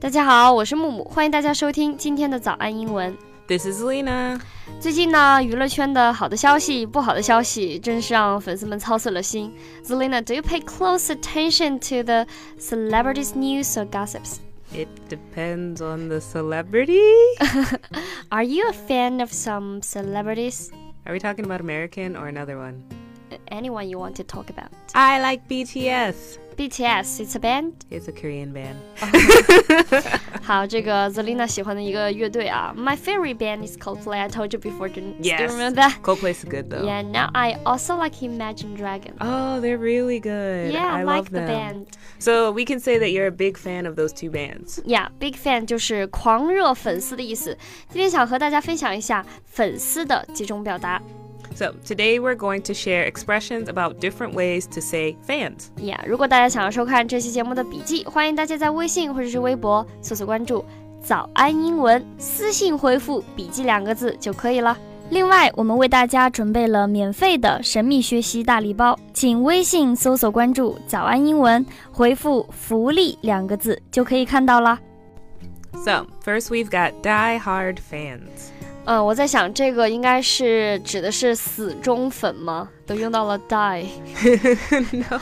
大家好，我是木木，欢迎大家收听今天的早安英文。 This is Lena. 最近呢，娱乐圈的好的消息、不好的消息，真是让粉丝们操碎了心。Zelina，do you pay close attention to the celebrities news or gossips? It depends on the celebrity. Are you a fan of some celebrities? Are we talking about American or another one? Anyone you want to talk about? I like BTS. BTS, it's a band. It's a Korean band. 好，这个 Zelina 喜欢的一个乐队啊，My favorite band is Coldplay. I told you before. Do you Yes. remember that? Coldplay's good though. Yeah. Now I also like Imagine Dragon. Oh, they're really good. Yeah, I I love like the them. band. So we can say that you're a big fan of those two bands. Yeah, big fan 就是狂热粉丝的意思。今天想和大家分享一下粉丝的几种表达。 So today we're going to share expressions about different ways to say fans. Yeah，如果大家想要收看这期节目的笔记，欢迎大家在微信或者是微博搜索关注“早安英文”，私信回复“笔记”两个字就可以了。另外，我们为大家准备了免费的神秘学习大礼包，请微信搜索关注“早安英文”，回复“福利”两个字就可以看到了。 So first we've got die-hard fans. 嗯，我在想这个应该是指的是死忠粉吗？都用到了 die。 no.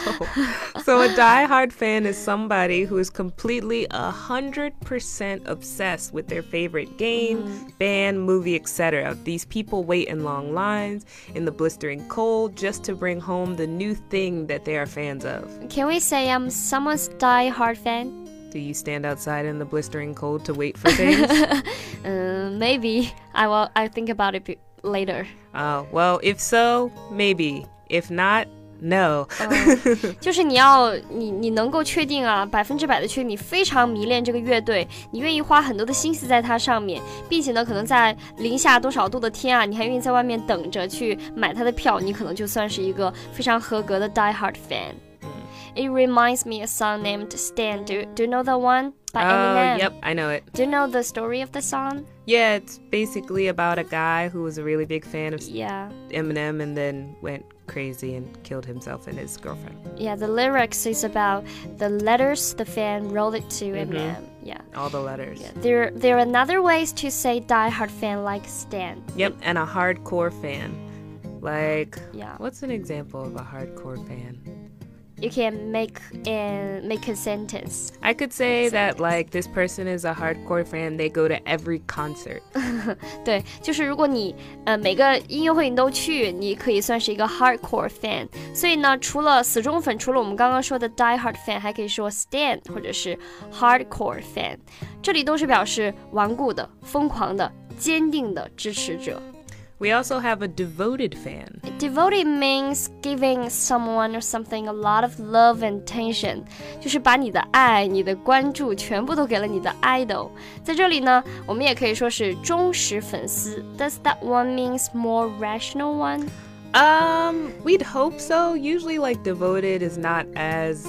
So a die-hard fan is somebody who is completely a hundred percent obsessed with their favorite game, band, movie, etc. These people wait in long lines in the blistering cold just to bring home the new thing that they are fans of. Can we say I'm someone's die-hard fan? Do you stand outside in the blistering cold to wait for things? Um, maybe I will. I think about it be- later. Oh, well, if so, maybe. If not, no. 就是你要你你能够确定啊，百分之百的确定你非常迷恋这个乐队，你愿意花很多的心思在它上面，并且呢，可能在零下多少度的天啊，你还愿意在外面等着去买它的票，你可能就算是一个非常合格的 die hard fan。 It reminds me of a song named Stan. Do do you know the one by Oh, Eminem? yep, I know it. Do you know the story of the song? Yeah, it's basically about a guy who was a really big fan of Yeah. Eminem and then went crazy and killed himself and his girlfriend. Yeah, the lyrics is about the letters the fan wrote it to mm-hmm. Eminem. Yeah. All the letters. Yeah. There there are another ways to say diehard fan like Stan. Yep, and a hardcore fan. Like, Yeah. what's an example of a hardcore fan? you can make and make a sentence. I could say sentence. that like this person is a hardcore fan. They go to every concert. 对，就是如果你呃每个音乐会你都去，你可以算是一个 hardcore fan。所以呢，除了死忠粉，除了我们刚刚说的 die hard fan，还可以说 Stan 或者是 hardcore fan，这里都是表示顽固的、疯狂的、坚定的支持者。We also have a devoted fan. Devoted means giving someone or something a lot of love and attention，就是把你的爱、你的关注全部都给了你的 idol。在这里呢，我们也可以说是忠实粉丝。Does that one means more rational one? Um, we'd hope so. Usually, like devoted is not as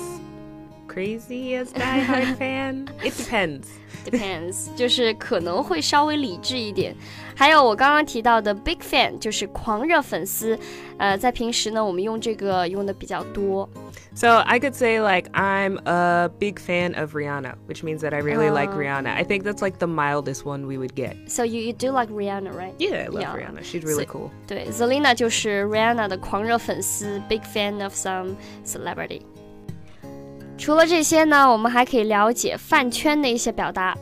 crazy as Die Hard fan. It depends. Depends，就是可能会稍微理智一点。还有我刚刚提到的 big fan，就是狂热粉丝。呃，在平时呢，我们用这个用的比较多。 So I could say like I'm a big fan of Rihanna, which means that I really like Oh. Rihanna. I think that's like the mildest one we would get. So you you do like Rihanna, right? Yeah, I love Yeah. Rihanna. She's really So- cool. 对，Zelina 就是 Rihanna 的狂热粉丝，big fan of some celebrity。 除了这些呢，我们还可以了解饭圈的一些表达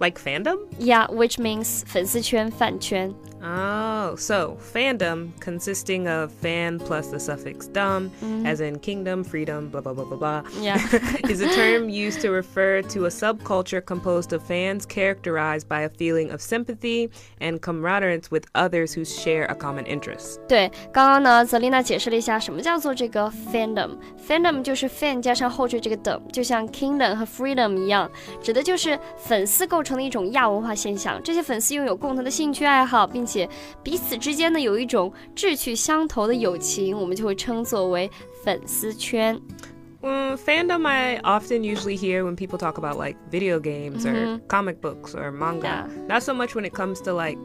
Like fandom?，Yeah，which means 粉丝圈、饭圈。Oh, so fandom consisting of fan plus the suffix dom, mm-hmm. as in kingdom, freedom, blah, blah, blah, blah, blah. Yeah. is a term used to refer to a subculture composed of fans characterized by a feeling of sympathy and camaraderie with others who share a common interest. 对，刚刚呢，Selina 解释了一下什么叫做这个 fandom。fandom 就是 fan 加上后缀这个 dom，就像 kingdom 和 freedom 一样，指的就是粉丝构成的一种亚文化现象。这些粉丝拥有共同的兴趣爱好，并且且彼此之间呢有一种志趣相投的友情，我们就会称作为粉丝圈。Mm, fandom I often usually hear when people talk about like video games mm -hmm. or mm-hmm. comic books or manga. Yeah. Not so much when it comes to like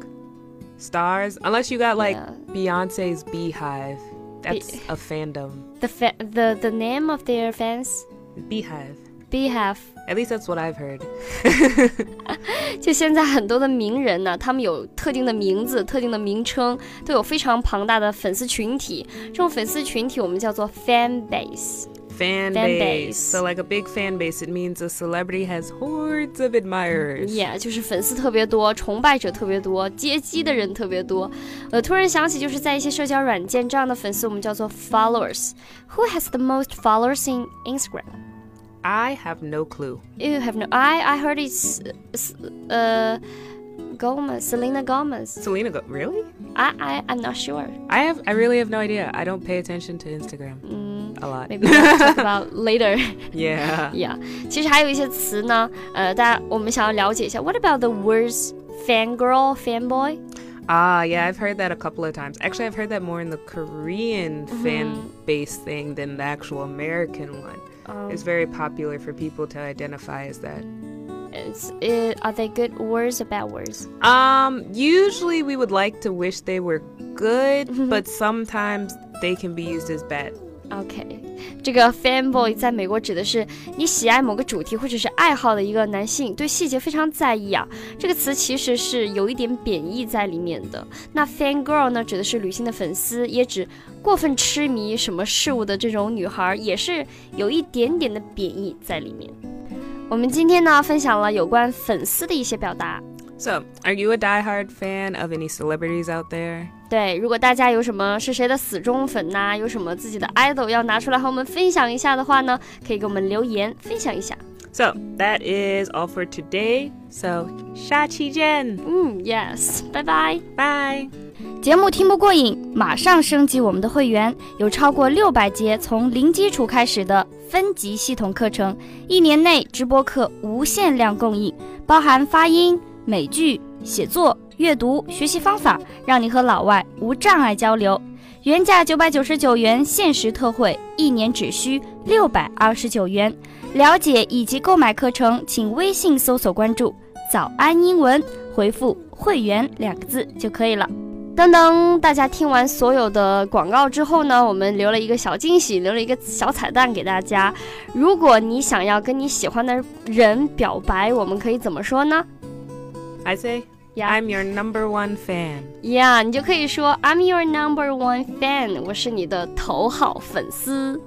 stars, unless you got like yeah. Beyonce's BeyHive. That's Be a fandom. The fa the the name of their fans? BeyHive. Beehive。 At least that's what I've heard. 就现在很多的名人呢，他们有特定的名字、特定的名称，都有非常庞大的粉丝群体。这种粉丝群体我们叫做 fan base。 Fan, Fan base. base. So, like a big fan base, it means a celebrity has hordes of admirers. Yeah，就是粉丝特别多，崇拜者特别多，接机的人特别多。我突然想起，就是在一些社交软件，这样的粉丝我们叫做 followers。Who has the most followers in Instagram? I have no clue. You have no. I I heard it's uh Gomez, Selena Gomez. Selena, Go- really? I I I'm not sure. I have. I really have no idea. I don't pay attention to Instagram a lot. Maybe we'll talk about later. Yeah. Yeah，其实还有一些词呢，呃，大家我们想要了解一下。What about the words fangirl, fanboy? Ah, yeah, I've heard that a couple of times. Actually, I've heard that more in the Korean fan base thing than the actual American one. Um, It's very popular for people to identify as that. it, are they good words or bad words? Um, usually we would like to wish they were good, but sometimes they can be used as bad. OK，这个 fanboy 在美国指的是你喜爱某个主题或者是爱好的一个男性，对细节非常在意啊。这个词其实是有一点贬义在里面的。那 fangirl 呢，指的是女性的粉丝，也指过分痴迷什么事物的这种女孩，也是有一点点的贬义在里面。我们今天呢，分享了有关粉丝的一些表达。 So, are you a diehard fan of any celebrities out there? 对，如果大家有什么是谁的死忠粉呐、有什么自己的 idol 要拿出来和我们分享一下的话呢，可以给我们留言分享一下。So, that is all for today. So, 下期见.嗯，yes，拜拜。Bye. 节目听不过瘾，马上升级我们的会员，有超过六百节从零基础开始的分级系统课程，一年内直播课无限量供应，包含发音、美剧、写作、阅读、学习方法，让你和老外无障碍交流。原价九百九十九元，限时特惠，一年只需六百二十九元。了解以及购买课程，请微信搜索关注“早安英文”，回复“会员”两个字就可以了。噔噔，大家听完所有的广告之后呢，我们留了一个小惊喜，留了一个小彩蛋给大家。如果你想要跟你喜欢的人表白，我们可以怎么说呢 I say, Yeah. I'm your number one fan. ？Yeah，你就可以说 I'm your number one fan，我是你的头号粉丝。